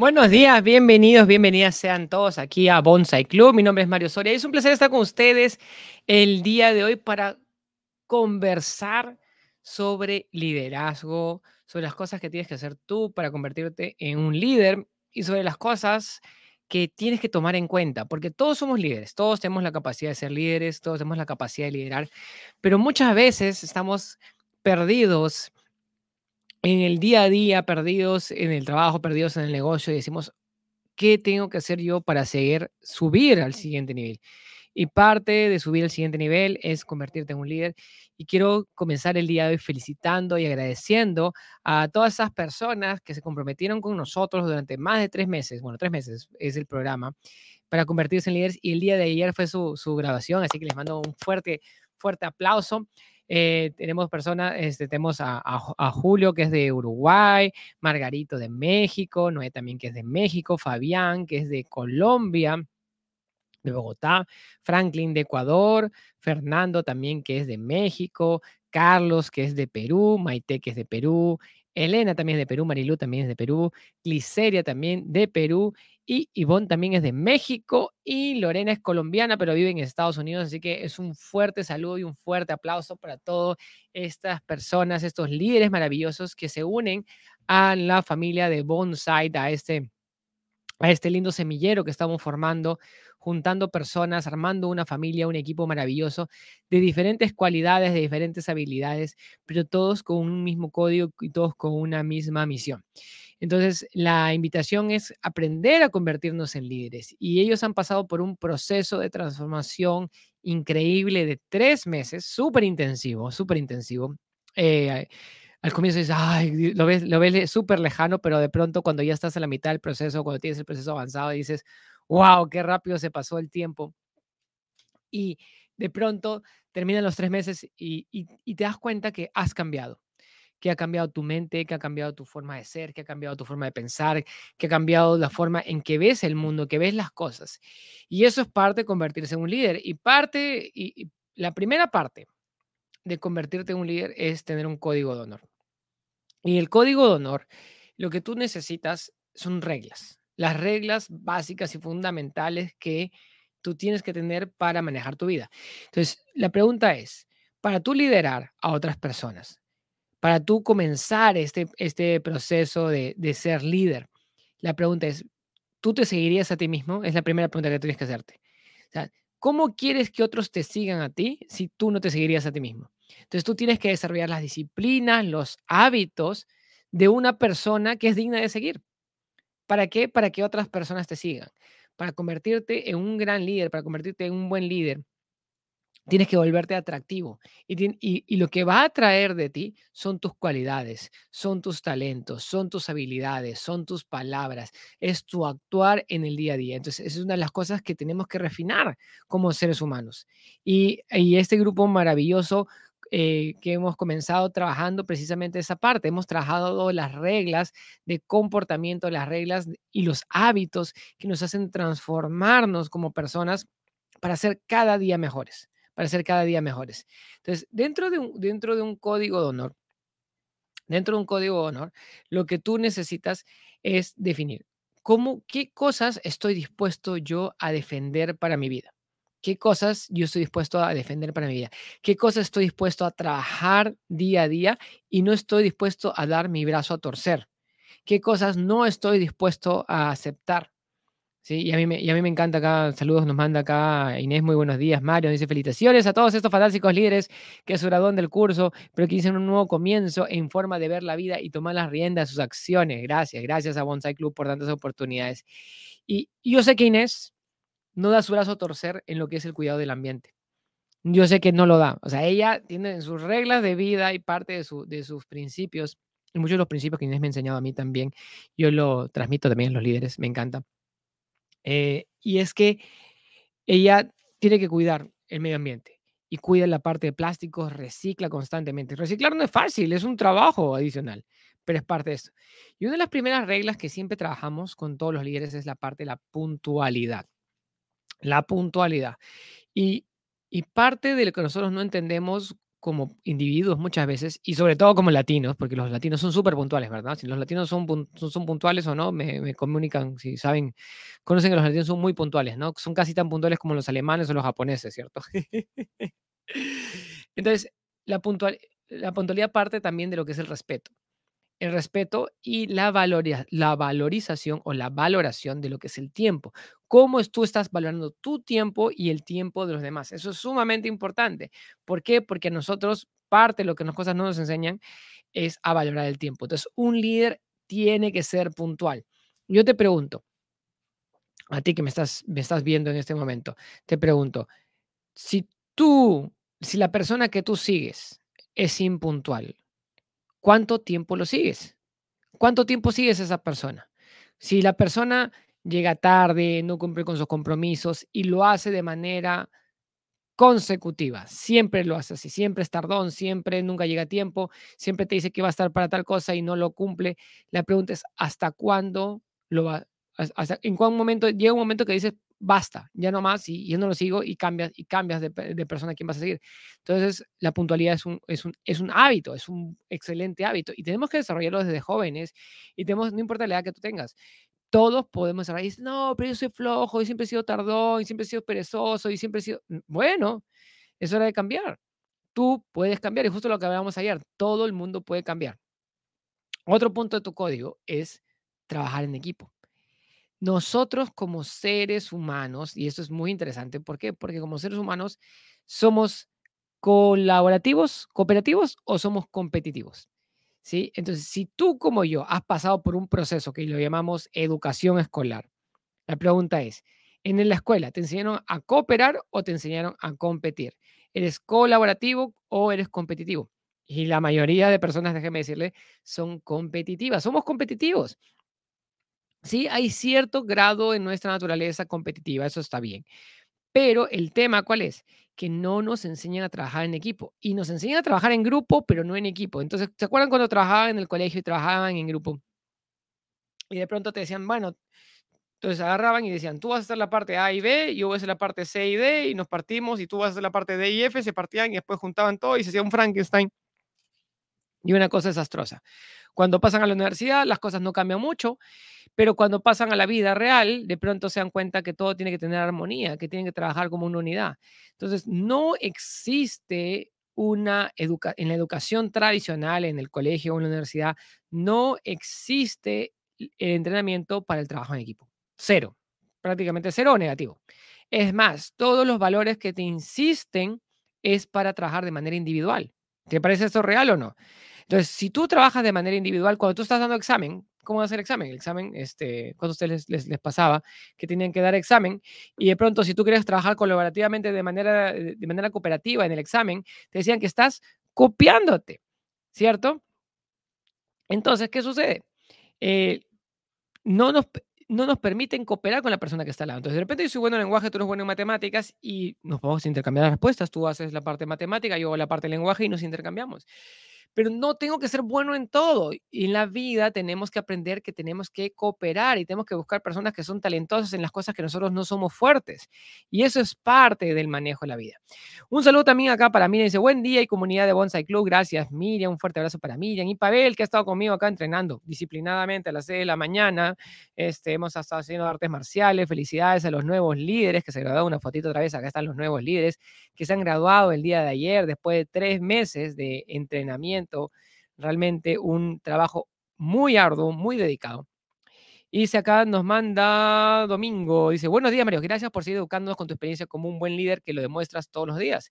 Buenos días, bienvenidos, bienvenidas sean todos aquí a Bonsai Club. Mi nombre es Mario Soria es un placer estar con ustedes el día de hoy para conversar sobre liderazgo, sobre las cosas que tienes que hacer tú para convertirte en un líder y sobre las cosas que tienes que tomar en cuenta, porque todos somos líderes, todos tenemos la capacidad de ser líderes, todos tenemos la capacidad de liderar, pero muchas veces estamos perdidos en el día a día, perdidos en el trabajo, perdidos en el negocio, y decimos, ¿qué tengo que hacer yo para seguir, subir al siguiente nivel? Y parte de subir al siguiente nivel es convertirte en un líder. Y quiero comenzar el día de hoy felicitando y agradeciendo a todas esas personas que se comprometieron con nosotros durante más de tres meses, bueno, tres meses es el programa, para convertirse en líderes. Y el día de ayer fue su, su grabación, así que les mando un fuerte, fuerte aplauso. Eh, tenemos personas, este, tenemos a, Julio que es de Uruguay, Margarito de México, Noé también que es de México, Fabián que es de Colombia, de Bogotá, Franklin de Ecuador, Fernando también que es de México, Carlos que es de Perú, Maite que es de Perú, Elena también de Perú, Marilú también es de Perú, Gliceria también de Perú y Ivonne también es de México y Lorena es colombiana, pero vive en Estados Unidos. Así que es un fuerte saludo y un fuerte aplauso para todas estas personas, estos líderes maravillosos que se unen a la familia de Bonsai, a este, a este lindo semillero que estamos formando juntando personas, armando una familia, un equipo maravilloso de diferentes cualidades, de diferentes habilidades, pero todos con un mismo código y todos con una misma misión. Entonces, la invitación es aprender a convertirnos en líderes y ellos han pasado por un proceso de transformación increíble de tres meses, súper intensivo, súper intensivo. Eh, al comienzo dices, ay, lo ves, lo ves súper lejano, pero de pronto cuando ya estás en la mitad del proceso, cuando tienes el proceso avanzado, dices, wow, qué rápido se pasó el tiempo. Y de pronto terminan los tres meses y, te das cuenta que has cambiado, que ha cambiado tu mente, que ha cambiado tu forma de ser, que ha cambiado tu forma de pensar, que ha cambiado la forma en que ves el mundo, que ves las cosas. Y eso es parte de convertirse en un líder. Y parte, y la primera parte de convertirte en un líder es tener un código de honor. Y el código de honor, lo que tú necesitas son reglas las reglas básicas y fundamentales que tú tienes que tener para manejar tu vida. Entonces, la pregunta es, para tú liderar a otras personas, para tú comenzar este, este proceso de, de ser líder, la pregunta es, ¿tú te seguirías a ti mismo? Es la primera pregunta que tienes que hacerte. ¿cómo quieres que otros te sigan a ti si tú no te seguirías a ti mismo? Entonces tú tienes que desarrollar las disciplinas, los hábitos de una persona que es digna de seguir. ¿Para qué? Para que otras personas te sigan. Para convertirte en un gran líder, para convertirte en un buen líder, tienes que volverte atractivo. Y, lo que va a traer de ti son tus cualidades, son tus talentos, son tus habilidades, son tus palabras, es tu actuar en el día a día. Entonces, es una de las cosas que tenemos que refinar como seres humanos. Y este grupo maravilloso eh, que hemos comenzado trabajando precisamente esa parte. Hemos trabajado las reglas de comportamiento, las reglas y los hábitos que nos hacen transformarnos como personas para ser cada día mejores, para ser cada día mejores. Entonces, dentro de un, dentro de un código de honor, dentro de un código de honor, lo que tú necesitas es definir cómo, qué cosas estoy dispuesto yo a defender para mi vida qué cosas yo estoy dispuesto a defender para mi vida, qué cosas estoy dispuesto a trabajar día a día y no estoy dispuesto a dar mi brazo a torcer, qué cosas no estoy dispuesto a aceptar. Sí, y a, mí me, encanta acá, saludos nos manda acá Inés, muy buenos días, Mario, dice felicitaciones a todos estos fantásticos líderes que su graduaron del curso, pero que hicieron un nuevo comienzo en forma de ver la vida y tomar las riendas de sus acciones. Gracias, gracias a Bonsai Club por tantas oportunidades. Y, y yo sé que Inés, no da su brazo a torcer en lo que es el cuidado del ambiente. Yo sé que no lo da. O sea, ella tiene sus reglas de vida y parte de, su, de sus principios, y muchos de los principios que Inés me ha enseñado a mí también, yo lo transmito también a los líderes, me encanta. Eh, y es que ella tiene que cuidar el medio ambiente y cuida la parte de plásticos, recicla constantemente. Reciclar no es fácil, es un trabajo adicional, pero es parte de eso. Y una de las primeras reglas que siempre trabajamos con todos los líderes es la parte de la puntualidad la puntualidad. Y, parte de lo que nosotros no entendemos como individuos muchas veces, y sobre todo como latinos, porque los latinos son súper puntuales, ¿verdad? Si los latinos son, son, puntuales o no, me, me, comunican, si saben, conocen que los latinos son muy puntuales, ¿no? Son casi tan puntuales como los alemanes o los japoneses, ¿cierto? Entonces, la, puntual, la puntualidad parte también de lo que es el respeto el respeto y la, la valorización o la valoración de lo que es el tiempo. Cómo tú estás valorando tu tiempo y el tiempo de los demás. Eso es sumamente importante. ¿Por qué? Porque nosotros, parte de lo que las cosas no nos enseñan es a valorar el tiempo. Entonces, un líder tiene que ser puntual. Yo te pregunto, a ti que me estás, me estás viendo en este momento, te pregunto, si tú, si la persona que tú sigues es impuntual, ¿cuánto tiempo lo sigues? ¿Cuánto tiempo sigues esa persona? Si la persona llega tarde, no cumple con sus compromisos y lo hace de manera consecutiva, siempre lo hace así, siempre es tardón, siempre nunca llega a tiempo, siempre te dice que va a estar para tal cosa y no lo cumple. La pregunta es, ¿hasta cuándo lo va? Hasta, ¿En cuál momento? Llega un momento que dices, basta, ya no más y yo no lo sigo y cambias, y cambias de, persona a quien vas a seguir. Entonces, la puntualidad es un, es, un, es un hábito, es un excelente hábito y tenemos que desarrollarlo desde jóvenes y tenemos, no importa la edad que tú tengas, todos podemos desarrollar. no, pero yo soy flojo y siempre he sido tardón y siempre he sido perezoso y siempre he sido, bueno, es hora de cambiar. Tú puedes cambiar y justo lo que hablábamos ayer, todo el mundo puede cambiar. Otro punto de tu código es trabajar en equipo. Nosotros como seres humanos, y esto es muy interesante, ¿por qué? Porque como seres humanos somos colaborativos, cooperativos o somos competitivos. ¿Sí? Entonces, si tú como yo has pasado por un proceso que lo llamamos educación escolar, la pregunta es, ¿en la escuela te enseñaron a cooperar o te enseñaron a competir? ¿Eres colaborativo o eres competitivo? Y la mayoría de personas, déjeme decirle, son competitivas. Somos competitivos. Sí, hay cierto grado en nuestra naturaleza competitiva, eso está bien. Pero el tema, ¿cuál es? Que no nos enseñan a trabajar en equipo. Y nos enseñan a trabajar en grupo, pero no en equipo. Entonces, ¿se acuerdan cuando trabajaban en el colegio y trabajaban en grupo? Y de pronto te decían, bueno, entonces agarraban y decían, tú vas a hacer la parte A y B, yo voy a hacer la parte C y D, y nos partimos, y tú vas a hacer la parte D y F, se partían y después juntaban todo y se hacía un Frankenstein. Y una cosa desastrosa. Cuando pasan a la universidad, las cosas no cambian mucho, pero cuando pasan a la vida real, de pronto se dan cuenta que todo tiene que tener armonía, que tienen que trabajar como una unidad. Entonces, no existe una educación, en la educación tradicional, en el colegio o en la universidad, no existe el entrenamiento para el trabajo en equipo. Cero, prácticamente cero o negativo. Es más, todos los valores que te insisten es para trabajar de manera individual. ¿Te parece esto real o no? Entonces, si tú trabajas de manera individual, cuando tú estás dando examen, ¿cómo hacer examen? El examen, este, cuando a ustedes les, les, pasaba que tenían que dar examen y de pronto si tú quieres trabajar colaborativamente de manera, de manera cooperativa en el examen, te decían que estás copiándote, ¿cierto? Entonces, ¿qué sucede? Eh, no nos, no nos permiten cooperar con la persona que está al lado. Entonces, de repente yo soy bueno en lenguaje, tú eres bueno en matemáticas y nos podemos intercambiar las respuestas. Tú haces la parte matemática, yo hago la parte de lenguaje y nos intercambiamos pero no tengo que ser bueno en todo. Y en la vida tenemos que aprender que tenemos que cooperar y tenemos que buscar personas que son talentosas en las cosas que nosotros no somos fuertes. Y eso es parte del manejo de la vida. Un saludo también acá para Miriam. Dice, buen día y comunidad de Bonsai Club. Gracias, Miriam. Un fuerte abrazo para Miriam. Y Pavel, que ha estado conmigo acá entrenando disciplinadamente a las 6 de la mañana. Este, hemos estado haciendo artes marciales. Felicidades a los nuevos líderes que se graduaron. Una fotito otra vez. Acá están los nuevos líderes que se han graduado el día de ayer después de tres meses de entrenamiento realmente un trabajo muy arduo, muy dedicado. Y dice acá, nos manda Domingo, dice, buenos días Mario, gracias por seguir educándonos con tu experiencia como un buen líder que lo demuestras todos los días.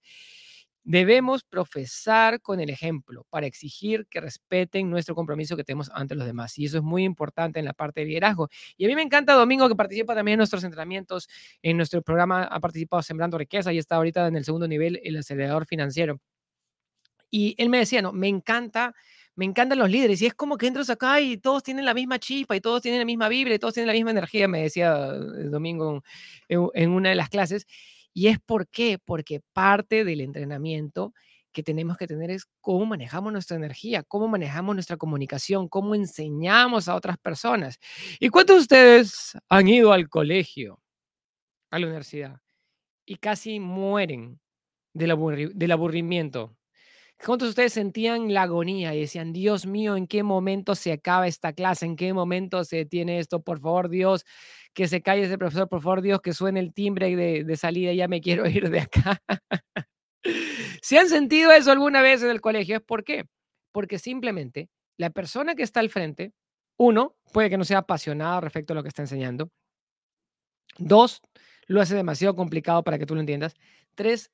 Debemos profesar con el ejemplo para exigir que respeten nuestro compromiso que tenemos ante los demás. Y eso es muy importante en la parte de liderazgo. Y a mí me encanta Domingo que participa también en nuestros entrenamientos. En nuestro programa ha participado Sembrando Riqueza y está ahorita en el segundo nivel, el acelerador financiero. Y él me decía, no, me encanta, me encantan los líderes. Y es como que entras acá y todos tienen la misma chispa y todos tienen la misma vibra y todos tienen la misma energía, me decía el domingo en, una de las clases. Y es por qué, porque parte del entrenamiento que tenemos que tener es cómo manejamos nuestra energía, cómo manejamos nuestra comunicación, cómo enseñamos a otras personas. ¿Y cuántos de ustedes han ido al colegio, a la universidad, y casi mueren del, del aburrimiento? ¿Cuántos de ustedes sentían la agonía y decían, Dios mío, ¿en qué momento se acaba esta clase? ¿En qué momento se tiene esto? Por favor, Dios, que se calle ese profesor, por favor, Dios, que suene el timbre de, de salida, ya me quiero ir de acá. si han sentido eso alguna vez en el colegio, ¿es por qué? Porque simplemente la persona que está al frente, uno, puede que no sea apasionado respecto a lo que está enseñando. Dos, lo hace demasiado complicado para que tú lo entiendas. Tres,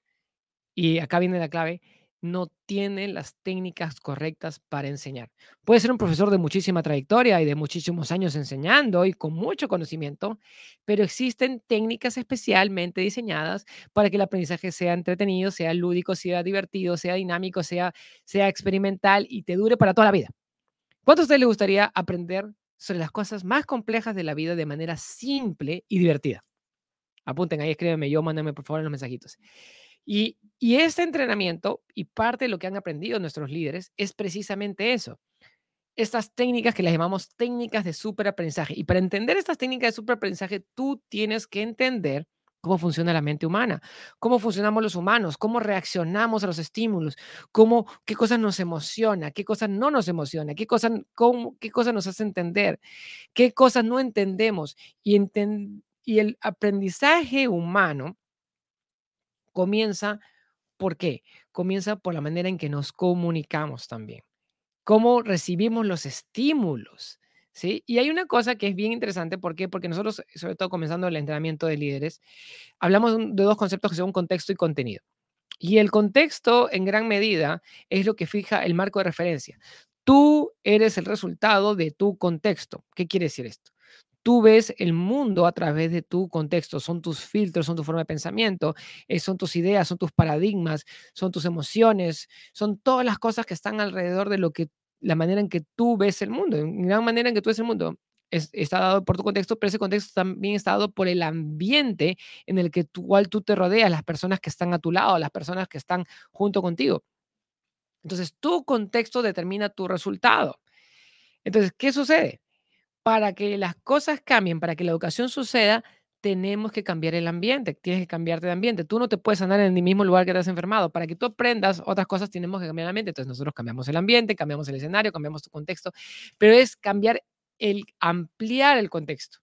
y acá viene la clave, no tiene las técnicas correctas para enseñar. Puede ser un profesor de muchísima trayectoria y de muchísimos años enseñando y con mucho conocimiento, pero existen técnicas especialmente diseñadas para que el aprendizaje sea entretenido, sea lúdico, sea divertido, sea dinámico, sea, sea experimental y te dure para toda la vida. ¿Cuánto a usted le gustaría aprender sobre las cosas más complejas de la vida de manera simple y divertida? Apunten ahí, escríbeme yo, mándame por favor en los mensajitos. Y, este entrenamiento y parte de lo que han aprendido nuestros líderes es precisamente eso. Estas técnicas que las llamamos técnicas de superaprendizaje. Y para entender estas técnicas de superaprendizaje, tú tienes que entender cómo funciona la mente humana, cómo funcionamos los humanos, cómo reaccionamos a los estímulos, cómo, qué cosas nos emociona, qué cosas no nos emociona, qué cosas, qué cosas nos hace entender, qué cosas no entendemos. Y, y el aprendizaje humano comienza, ¿por qué? Comienza por la manera en que nos comunicamos también, cómo recibimos los estímulos. ¿Sí? Y hay una cosa que es bien interesante, ¿por qué? Porque nosotros, sobre todo comenzando el entrenamiento de líderes, hablamos de dos conceptos que son contexto y contenido. Y el contexto, en gran medida, es lo que fija el marco de referencia. Tú eres el resultado de tu contexto. ¿Qué quiere decir esto? Tú ves el mundo a través de tu contexto, son tus filtros, son tu forma de pensamiento, eh, son tus ideas, son tus paradigmas, son tus emociones, son todas las cosas que están alrededor de lo que la manera en que tú ves el mundo, en gran manera en que tú ves el mundo. está dado por tu contexto, pero ese contexto también está dado por el ambiente en el que tú, cual tú te rodeas, las personas que están a tu lado, las personas que están junto contigo. Entonces, tu contexto determina tu resultado. Entonces, ¿qué sucede? Para que las cosas cambien, para que la educación suceda, tenemos que cambiar el ambiente, tienes que cambiarte de ambiente. Tú no te puedes andar en el mismo lugar que te enfermado. Para que tú aprendas otras cosas, tenemos que cambiar el ambiente. Entonces nosotros cambiamos el ambiente, cambiamos el escenario, cambiamos tu contexto, pero es cambiar el, ampliar el contexto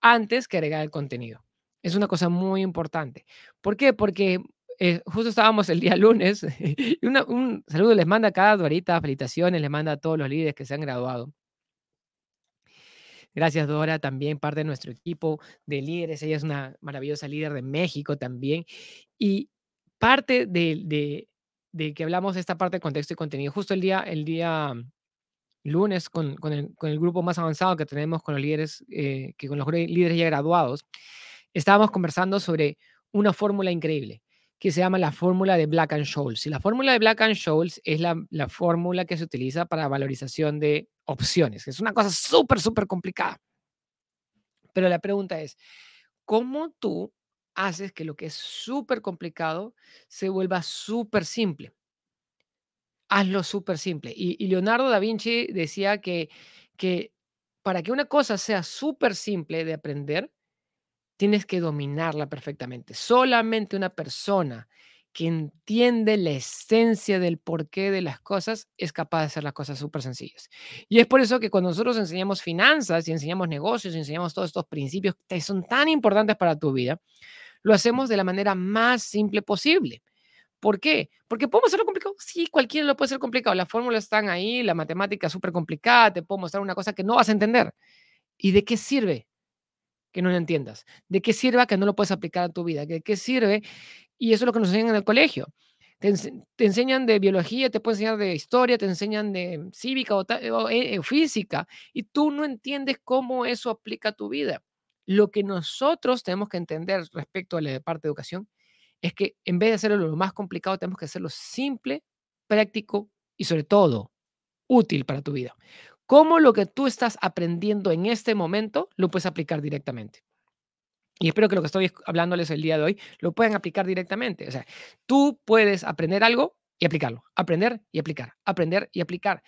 antes que agregar el contenido. Es una cosa muy importante. ¿Por qué? Porque eh, justo estábamos el día lunes y un saludo les manda a cada Dorita, felicitaciones, les manda a todos los líderes que se han graduado. Gracias, Dora, también parte de nuestro equipo de líderes. Ella es una maravillosa líder de México también. Y parte de, que hablamos de esta parte de contexto y contenido, justo el día, el día lunes con, el, grupo más avanzado que tenemos con los líderes, eh, que con los líderes ya graduados, estábamos conversando sobre una fórmula increíble que se llama la fórmula de Black and Scholes. Y la fórmula de Black and Scholes es la, la fórmula que se utiliza para valorización de opciones. Es una cosa súper, súper complicada. Pero la pregunta es, ¿cómo tú haces que lo que es súper complicado se vuelva súper simple? Hazlo súper simple. Y, Leonardo da Vinci decía que, que para que una cosa sea súper simple de aprender, tienes que dominarla perfectamente. Solamente una persona que entiende la esencia del porqué de las cosas es capaz de hacer las cosas súper sencillas. Y es por eso que cuando nosotros enseñamos finanzas y enseñamos negocios y enseñamos todos estos principios que son tan importantes para tu vida, lo hacemos de la manera más simple posible. ¿Por qué? Porque podemos hacerlo complicado. Sí, cualquiera lo puede hacer complicado. Las fórmulas están ahí, la matemática es súper complicada, te puedo mostrar una cosa que no vas a entender. ¿Y de qué sirve que no lo entiendas? ¿De qué sirve que no lo puedes aplicar a tu vida? ¿De qué sirve y eso es lo que nos enseñan en el colegio. Te, enseñan de biología, te pueden enseñar de historia, te enseñan de cívica o, eh, eh, física, y tú no entiendes cómo eso aplica a tu vida. Lo que nosotros tenemos que entender respecto a la parte de educación es que en vez de hacerlo lo más complicado, tenemos que hacerlo simple, práctico y sobre todo útil para tu vida. ¿Cómo lo que tú estás aprendiendo en este momento lo puedes aplicar directamente? Y espero que lo que estoy hablándoles el día de hoy lo puedan aplicar directamente. O sea, tú puedes aprender algo y aplicarlo, aprender y aplicar, aprender y aplicar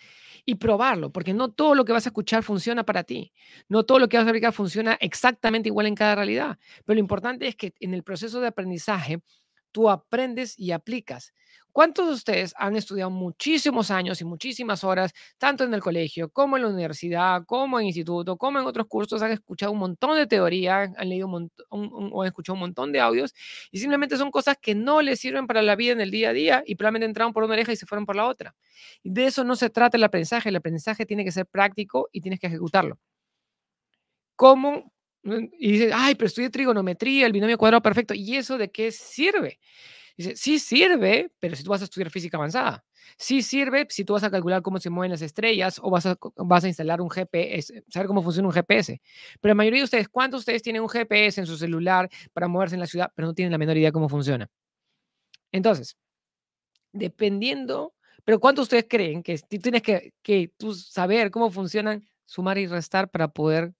y probarlo, porque no todo lo que vas a escuchar funciona para ti, no todo lo que vas a aplicar funciona exactamente igual en cada realidad, pero lo importante es que en el proceso de aprendizaje tú aprendes y aplicas. ¿Cuántos de ustedes han estudiado muchísimos años y muchísimas horas, tanto en el colegio como en la universidad, como en instituto, como en otros cursos? Han escuchado un montón de teoría, han leído un o han escuchado un montón de audios y simplemente son cosas que no les sirven para la vida en el día a día y probablemente entraron por una oreja y se fueron por la otra. De eso no se trata el aprendizaje. El aprendizaje tiene que ser práctico y tienes que ejecutarlo. ¿Cómo? Y dices, ay, pero estudié trigonometría, el binomio cuadrado perfecto. ¿Y eso de qué sirve? Dice, sí sirve, pero si tú vas a estudiar física avanzada. Sí sirve si tú vas a calcular cómo se mueven las estrellas o vas a, vas a instalar un GPS, saber cómo funciona un GPS. Pero la mayoría de ustedes, ¿cuántos de ustedes tienen un GPS en su celular para moverse en la ciudad, pero no tienen la menor idea cómo funciona? Entonces, dependiendo, pero ¿cuántos de ustedes creen que tienes que, que tú saber cómo funcionan sumar y restar para poder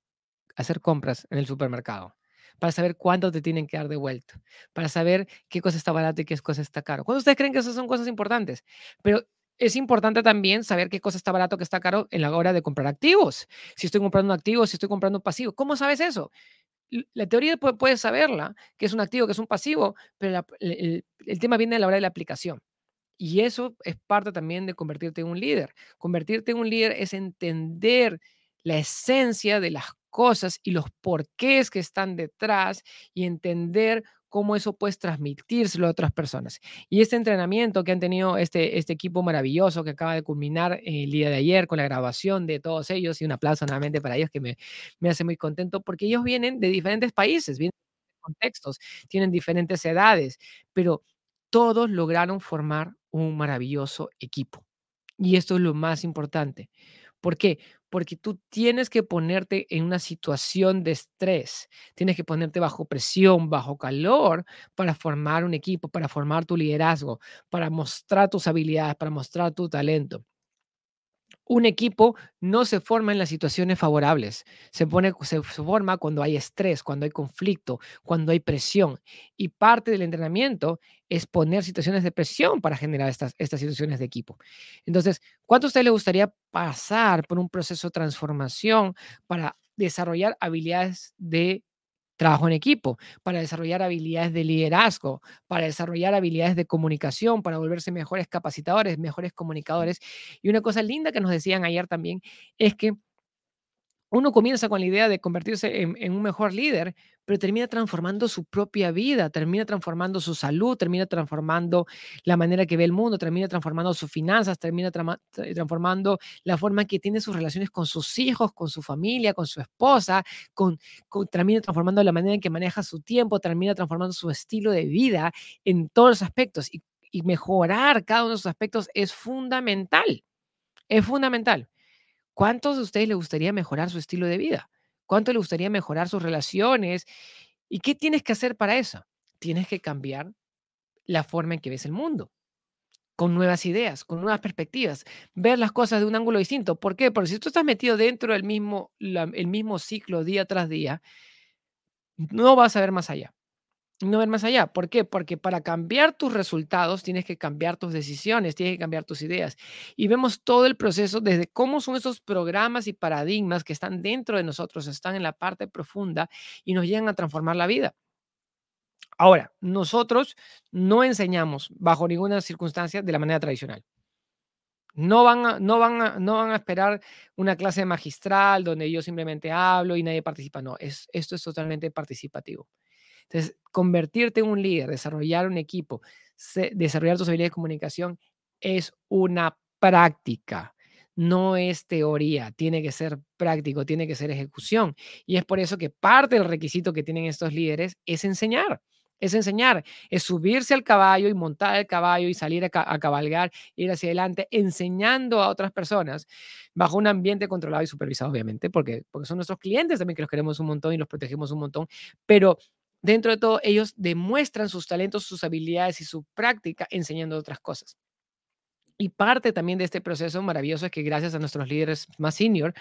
hacer compras en el supermercado? para saber cuánto te tienen que dar de vuelta, para saber qué cosa está barato y qué cosa está caro. ¿Cuándo ustedes creen que esas son cosas importantes? Pero es importante también saber qué cosa está barato, qué está caro en la hora de comprar activos. Si estoy comprando un activo, si estoy comprando un pasivo. ¿Cómo sabes eso? La teoría puedes saberla, que es un activo, que es un pasivo, pero el, el tema viene a la hora de la aplicación. Y eso es parte también de convertirte en un líder. Convertirte en un líder es entender la esencia de las cosas y los porqués que están detrás y entender cómo eso puedes transmitírselo a otras personas. Y este entrenamiento que han tenido este, este equipo maravilloso que acaba de culminar el día de ayer con la grabación de todos ellos, y un aplauso nuevamente para ellos que me, me hace muy contento, porque ellos vienen de diferentes países, vienen de contextos, tienen diferentes edades, pero todos lograron formar un maravilloso equipo. Y esto es lo más importante. ¿Por qué? Porque tú tienes que ponerte en una situación de estrés, tienes que ponerte bajo presión, bajo calor para formar un equipo, para formar tu liderazgo, para mostrar tus habilidades, para mostrar tu talento un equipo no se forma en las situaciones favorables, se, pone, se, forma cuando hay estrés, cuando hay conflicto, cuando hay presión. Y parte del entrenamiento es poner situaciones de presión para generar estas, situaciones de equipo. Entonces, ¿cuánto a usted le gustaría pasar por un proceso de transformación para desarrollar habilidades de trabajo en equipo, para desarrollar habilidades de liderazgo, para desarrollar habilidades de comunicación, para volverse mejores capacitadores, mejores comunicadores. Y una cosa linda que nos decían ayer también es que uno comienza con la idea de convertirse en, un mejor líder, pero termina transformando su propia vida, termina transformando su salud, termina transformando la manera que ve el mundo, termina transformando sus finanzas, termina transformando la forma en que tiene sus relaciones con sus hijos, con su familia, con su esposa, con, termina transformando la manera en que maneja su tiempo, termina transformando su estilo de vida en todos los aspectos. Y, y mejorar cada uno de esos aspectos es fundamental, es fundamental. ¿Cuántos de ustedes le gustaría mejorar su estilo de vida? ¿Cuánto le gustaría mejorar sus relaciones? ¿Y qué tienes que hacer para eso? Tienes que cambiar la forma en que ves el mundo, con nuevas ideas, con nuevas perspectivas, ver las cosas de un ángulo distinto. ¿Por qué? Porque si tú estás metido dentro del mismo, el mismo ciclo día tras día, no vas a ver más allá no ver más allá. ¿Por qué? Porque para cambiar tus resultados tienes que cambiar tus decisiones, tienes que cambiar tus ideas. Y vemos todo el proceso desde cómo son esos programas y paradigmas que están dentro de nosotros, están en la parte profunda y nos llegan a transformar la vida. Ahora, nosotros no enseñamos bajo ninguna circunstancia de la manera tradicional. No van, a, no, van no van a esperar una clase magistral donde yo simplemente hablo y nadie participa. No, es, esto es totalmente participativo. Entonces, convertirte en un líder, desarrollar un equipo, desarrollar tus habilidades de comunicación es una práctica, no es teoría, tiene que ser práctico, tiene que ser ejecución. Y es por eso que parte del requisito que tienen estos líderes es enseñar. Es enseñar, es subirse al caballo y montar el caballo y salir a, cabalgar, ir hacia adelante, enseñando a otras personas bajo un ambiente controlado y supervisado, obviamente, porque, porque son nuestros clientes también que los queremos un montón y los protegemos un montón, pero dentro de todo, ellos demuestran sus talentos, sus habilidades y su práctica enseñando otras cosas. Y parte también de este proceso maravilloso es que gracias a nuestros líderes más senior,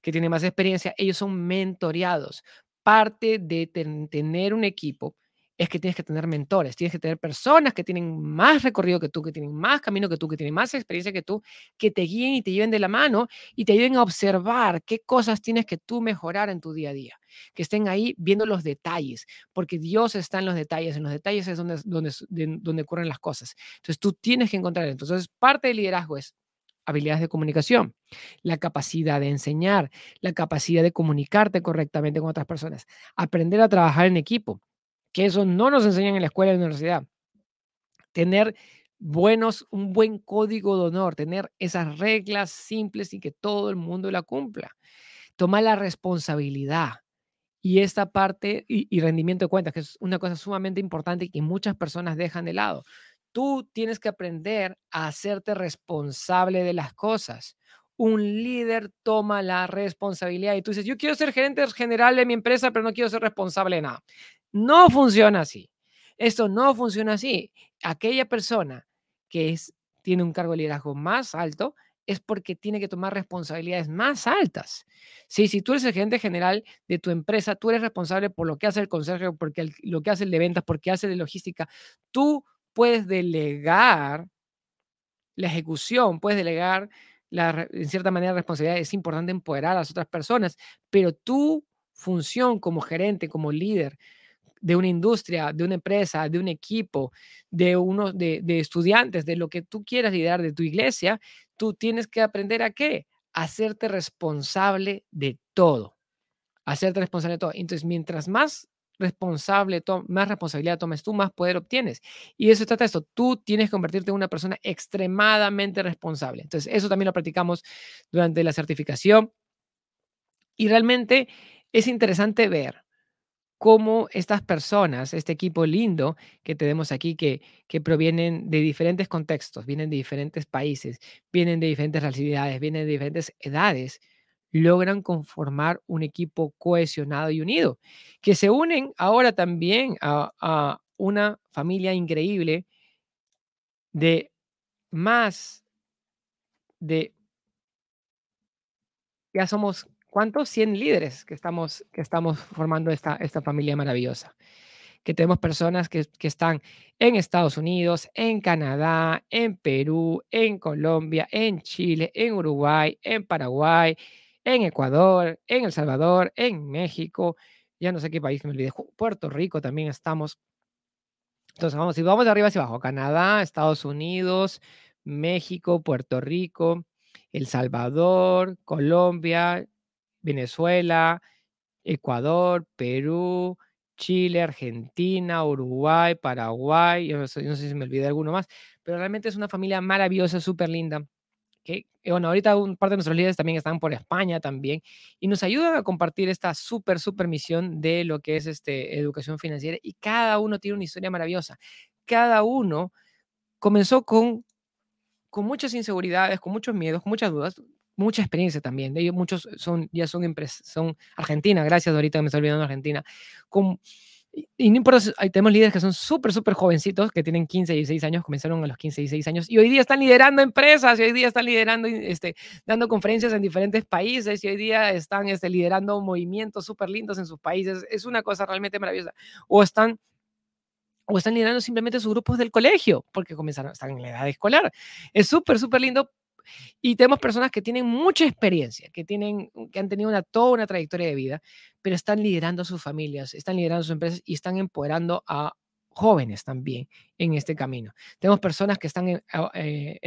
que tienen más experiencia, ellos son mentoreados. Parte de tener un equipo es que tienes que tener mentores, tienes que tener personas que tienen más recorrido que tú, que tienen más camino que tú, que tienen más experiencia que tú, que te guíen y te lleven de la mano y te ayuden a observar qué cosas tienes que tú mejorar en tu día a día, que estén ahí viendo los detalles, porque Dios está en los detalles, en los detalles es donde, donde, donde ocurren las cosas. Entonces tú tienes que encontrar, entonces parte del liderazgo es habilidades de comunicación, la capacidad de enseñar, la capacidad de comunicarte correctamente con otras personas, aprender a trabajar en equipo, que eso no nos enseñan en la escuela y la universidad. Tener buenos, un buen código de honor, tener esas reglas simples y que todo el mundo la cumpla. Tomar la responsabilidad. Y esta parte y, rendimiento de cuentas, que es una cosa sumamente importante y que muchas personas dejan de lado. Tú tienes que aprender a hacerte responsable de las cosas. Un líder toma la responsabilidad y tú dices, yo quiero ser gerente general de mi empresa, pero no quiero ser responsable de nada. No funciona así. Esto no funciona así. Aquella persona que es, tiene un cargo de liderazgo más alto es porque tiene que tomar responsabilidades más altas. Sí, si tú eres el gerente general de tu empresa, tú eres responsable por lo que hace el consejo, porque lo que hace el de ventas, porque hace de logística. Tú puedes delegar la ejecución, puedes delegar la, en cierta manera responsabilidad. Es importante empoderar a las otras personas, pero tu función como gerente, como líder, de una industria, de una empresa, de un equipo, de uno de, estudiantes, de lo que tú quieras liderar de tu iglesia, tú tienes que aprender a qué? Hacerte responsable de todo. Hacerte responsable de todo. Entonces, mientras más responsable, más responsabilidad tomes tú, más poder obtienes. Y eso trata esto. Tú tienes que convertirte en una persona extremadamente responsable. Entonces, eso también lo practicamos durante la certificación. Y realmente es interesante ver cómo estas personas, este equipo lindo que tenemos aquí, que, que provienen de diferentes contextos, vienen de diferentes países, vienen de diferentes realidades, vienen de diferentes edades, logran conformar un equipo cohesionado y unido, que se unen ahora también a, a una familia increíble de más de, ya somos ¿cuántos? 100 líderes que estamos, que estamos formando esta, esta familia maravillosa. Que tenemos personas que, que están en Estados Unidos, en Canadá, en Perú, en Colombia, en Chile, en Uruguay, en Paraguay, en Ecuador, en El Salvador, en México, ya no sé qué país que me olvidé, Puerto Rico también estamos. Entonces, vamos, si vamos de arriba hacia abajo, Canadá, Estados Unidos, México, Puerto Rico, El Salvador, Colombia, Venezuela, Ecuador, Perú, Chile, Argentina, Uruguay, Paraguay, yo no, sé, si me olvidé alguno más, pero realmente es una familia maravillosa, súper linda. Que, bueno, ahorita un par de nuestros líderes también están por España también y nos ayudan a compartir esta súper, súper misión de lo que es este, educación financiera y cada uno tiene una historia maravillosa. Cada uno comenzó con, con muchas inseguridades, con muchos miedos, con muchas dudas mucha experiencia también. De ellos muchos son, ya son, son Argentina, gracias ahorita me estoy olvidando Argentina. Con, y, no importa, hay, tenemos líderes que son súper, súper jovencitos, que tienen 15, 16 años, comenzaron a los 15, 16 años, y hoy día están liderando empresas, y hoy día están liderando, este, dando conferencias en diferentes países, y hoy día están este, liderando movimientos súper lindos en sus países. Es una cosa realmente maravillosa. O están o están liderando simplemente sus grupos del colegio, porque comenzaron, están en la edad escolar. Es súper, súper lindo y tenemos personas que tienen mucha experiencia, que, tienen, que han tenido una, toda una trayectoria de vida, pero están liderando sus familias, están liderando sus empresas y están empoderando a jóvenes también en este camino. Tenemos personas que están eh,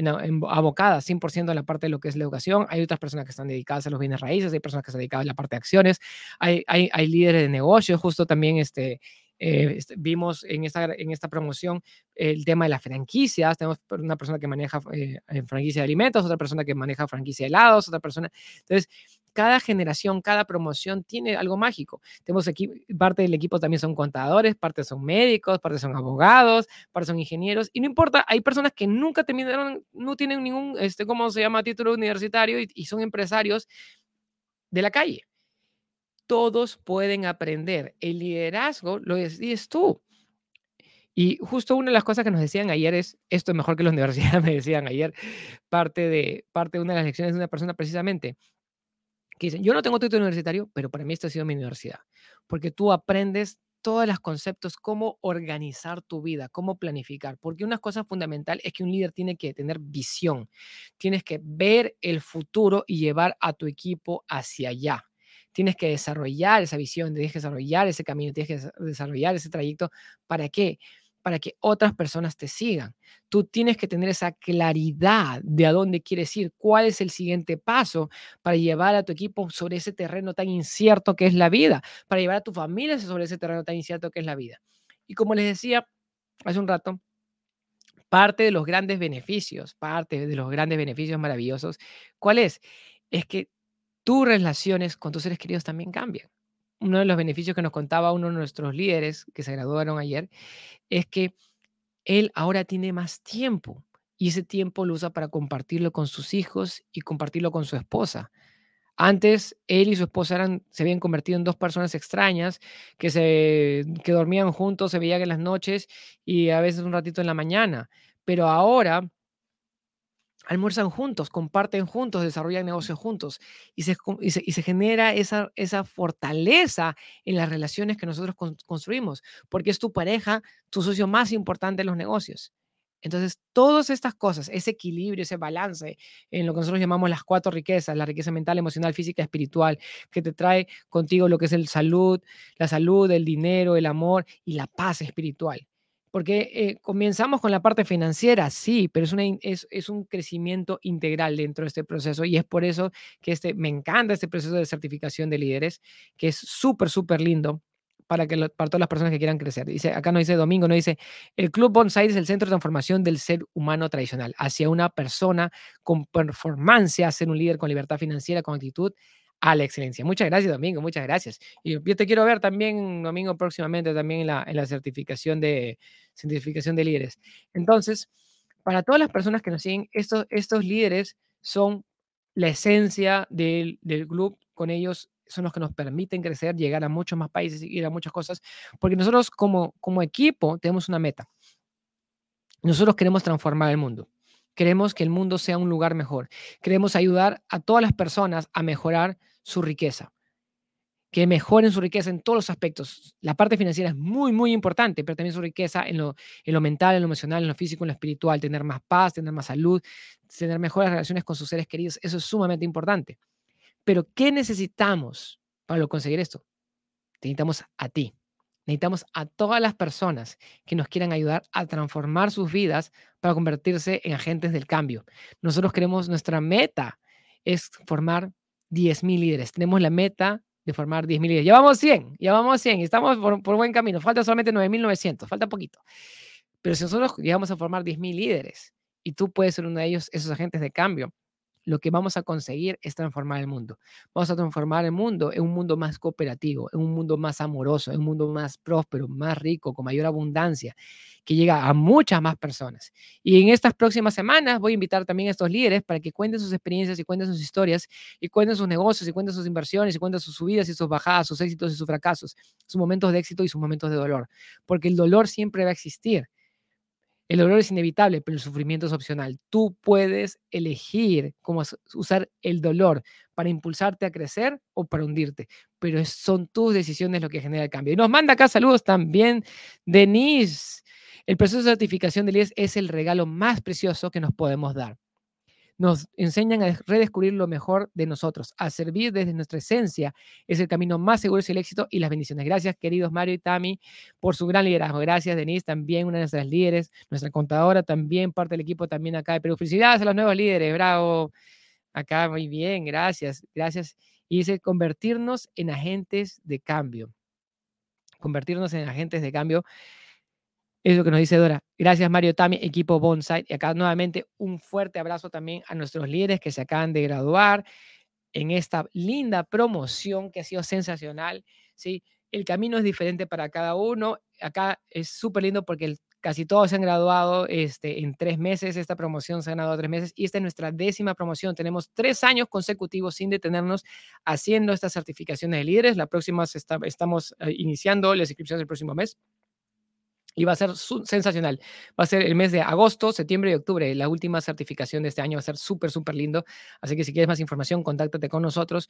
abocadas 100% a la parte de lo que es la educación, hay otras personas que están dedicadas a los bienes raíces, hay personas que están dedicadas a la parte de acciones, hay, hay, hay líderes de negocios, justo también este, eh, este, vimos en esta, en esta promoción el tema de las franquicias. Tenemos una persona que maneja eh, franquicia de alimentos, otra persona que maneja franquicia de helados, otra persona. Entonces, cada generación, cada promoción tiene algo mágico. Tenemos aquí, parte del equipo también son contadores, parte son médicos, parte son abogados, parte son ingenieros. Y no importa, hay personas que nunca terminaron, no tienen ningún, este, ¿cómo se llama?, título universitario y, y son empresarios de la calle todos pueden aprender. El liderazgo lo decides tú. Y justo una de las cosas que nos decían ayer es, esto es mejor que la universidad, me decían ayer, parte de, parte de una de las lecciones de una persona precisamente, que dicen, yo no tengo título universitario, pero para mí esto ha sido mi universidad, porque tú aprendes todos los conceptos, cómo organizar tu vida, cómo planificar. Porque una cosa fundamental es que un líder tiene que tener visión. Tienes que ver el futuro y llevar a tu equipo hacia allá. Tienes que desarrollar esa visión, tienes que desarrollar ese camino, tienes que desarrollar ese trayecto. ¿Para qué? para que otras personas te sigan. Tú tienes que tener esa claridad de a dónde quieres ir, cuál es el siguiente paso para llevar a tu equipo sobre ese terreno tan incierto que es la vida, para llevar a tu familia sobre ese terreno tan incierto que es la vida. Y como les decía hace un rato, parte de los grandes beneficios, parte de los grandes beneficios maravillosos, ¿cuál es? Es que tus relaciones con tus seres queridos también cambian. Uno de los beneficios que nos contaba uno de nuestros líderes que se graduaron ayer es que él ahora tiene más tiempo y ese tiempo lo usa para compartirlo con sus hijos y compartirlo con su esposa. Antes, él y su esposa se habían convertido en dos personas extrañas que, se, que dormían juntos, se veían en las noches y a veces un ratito en la mañana. Pero ahora almuerzan juntos, comparten juntos, desarrollan negocios juntos y se, y se, genera esa, esa fortaleza en las relaciones que nosotros construimos, porque es tu pareja, tu socio más importante en los negocios. Entonces, todas estas cosas, ese equilibrio, ese balance en lo que nosotros llamamos las cuatro riquezas, la riqueza mental, emocional, física, espiritual, que te trae contigo lo que es el salud, la salud, el dinero, el amor y la paz espiritual. Porque eh, comenzamos con la parte financiera, sí, pero es, una, es, un crecimiento integral dentro de este proceso y es por eso que este, me encanta este proceso de certificación de líderes, que es súper, súper lindo para, que para todas las personas que quieran crecer. Dice, acá no dice Domingo, no dice, el Club Bonsai es el centro de transformación del ser humano tradicional hacia una persona con performance, a ser un líder con libertad financiera, con actitud a la excelencia. Muchas gracias, Domingo, muchas gracias. Y yo te quiero ver también, Domingo, próximamente también en la, en la certificación, de, certificación de líderes. Entonces, para todas las personas que nos siguen, estos, estos líderes son la esencia del, del club. Con ellos son los que nos permiten crecer, llegar a muchos más países, ir a muchas cosas, porque nosotros como, como equipo tenemos una meta. Nosotros queremos transformar el mundo. Queremos que el mundo sea un lugar mejor. Queremos ayudar a todas las personas a mejorar su riqueza. Que mejoren su riqueza en todos los aspectos. La parte financiera es muy, muy importante, pero también su riqueza en lo, en lo mental, en lo emocional, en lo físico, en lo espiritual. Tener más paz, tener más salud, tener mejores relaciones con sus seres queridos. Eso es sumamente importante. Pero, ¿qué necesitamos para conseguir esto? Necesitamos a ti. Necesitamos a todas las personas que nos quieran ayudar a transformar sus vidas para convertirse en agentes del cambio. Nosotros queremos, nuestra meta es formar 10.000 líderes. Tenemos la meta de formar 10.000 líderes. Ya vamos 100, ya vamos 100, estamos por, por buen camino. Falta solamente 9.900, falta poquito. Pero si nosotros llegamos a formar 10.000 líderes y tú puedes ser uno de ellos, esos agentes de cambio, lo que vamos a conseguir es transformar el mundo. Vamos a transformar el mundo en un mundo más cooperativo, en un mundo más amoroso, en un mundo más próspero, más rico, con mayor abundancia, que llega a muchas más personas. Y en estas próximas semanas voy a invitar también a estos líderes para que cuenten sus experiencias y cuenten sus historias y cuenten sus negocios y cuenten sus inversiones y cuenten sus subidas y sus bajadas, sus éxitos y sus fracasos, sus momentos de éxito y sus momentos de dolor, porque el dolor siempre va a existir el dolor es inevitable, pero el sufrimiento es opcional. Tú puedes elegir cómo usar el dolor para impulsarte a crecer o para hundirte, pero son tus decisiones lo que genera el cambio. Y nos manda acá saludos también Denise. El proceso de certificación del IES es el regalo más precioso que nos podemos dar nos enseñan a redescubrir lo mejor de nosotros, a servir desde nuestra esencia. Es el camino más seguro hacia el éxito y las bendiciones. Gracias, queridos Mario y Tami, por su gran liderazgo. Gracias, Denise, también una de nuestras líderes, nuestra contadora, también parte del equipo también acá de Perú. Felicidades a los nuevos líderes, bravo. Acá, muy bien, gracias, gracias. Y dice, convertirnos en agentes de cambio. Convertirnos en agentes de cambio es lo que nos dice Dora. Gracias, Mario Tami, equipo Bonsai. Y acá nuevamente un fuerte abrazo también a nuestros líderes que se acaban de graduar en esta linda promoción que ha sido sensacional. ¿sí? El camino es diferente para cada uno. Acá es súper lindo porque casi todos se han graduado este, en tres meses. Esta promoción se ha graduado tres meses y esta es nuestra décima promoción. Tenemos tres años consecutivos sin detenernos haciendo estas certificaciones de líderes. La próxima estamos eh, iniciando las inscripciones el próximo mes y va a ser sensacional. Va a ser el mes de agosto, septiembre y octubre. La última certificación de este año va a ser súper, súper lindo. Así que si quieres más información, contáctate con nosotros.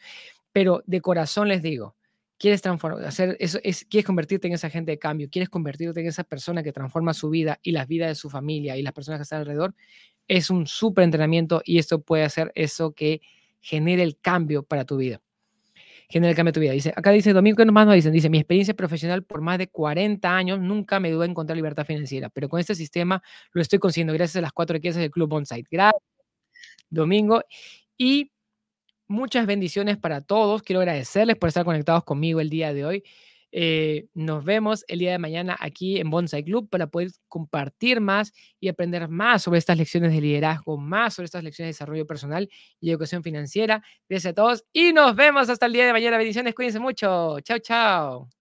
Pero de corazón les digo quieres transformar, hacer eso, es, quieres convertirte en esa agente de cambio, quieres convertirte en esa persona que transforma su vida y las vidas de su familia y las personas que están alrededor, es un súper entrenamiento y esto puede hacer eso que genere el cambio para tu vida. Genera el cambio de tu vida. Dice, acá dice Domingo, ¿qué más nos dicen? Dice, mi experiencia profesional por más de 40 años nunca me dudé en encontrar libertad financiera, pero con este sistema lo estoy consiguiendo gracias a las cuatro riquezas del Club Onsite. Gracias, Domingo. Y muchas bendiciones para todos. Quiero agradecerles por estar conectados conmigo el día de hoy. Eh, nos vemos el día de mañana aquí en Bonsai Club para poder compartir más y aprender más sobre estas lecciones de liderazgo, más sobre estas lecciones de desarrollo personal y educación financiera. Gracias a todos y nos vemos hasta el día de mañana. Bendiciones, cuídense mucho. Chao, chao.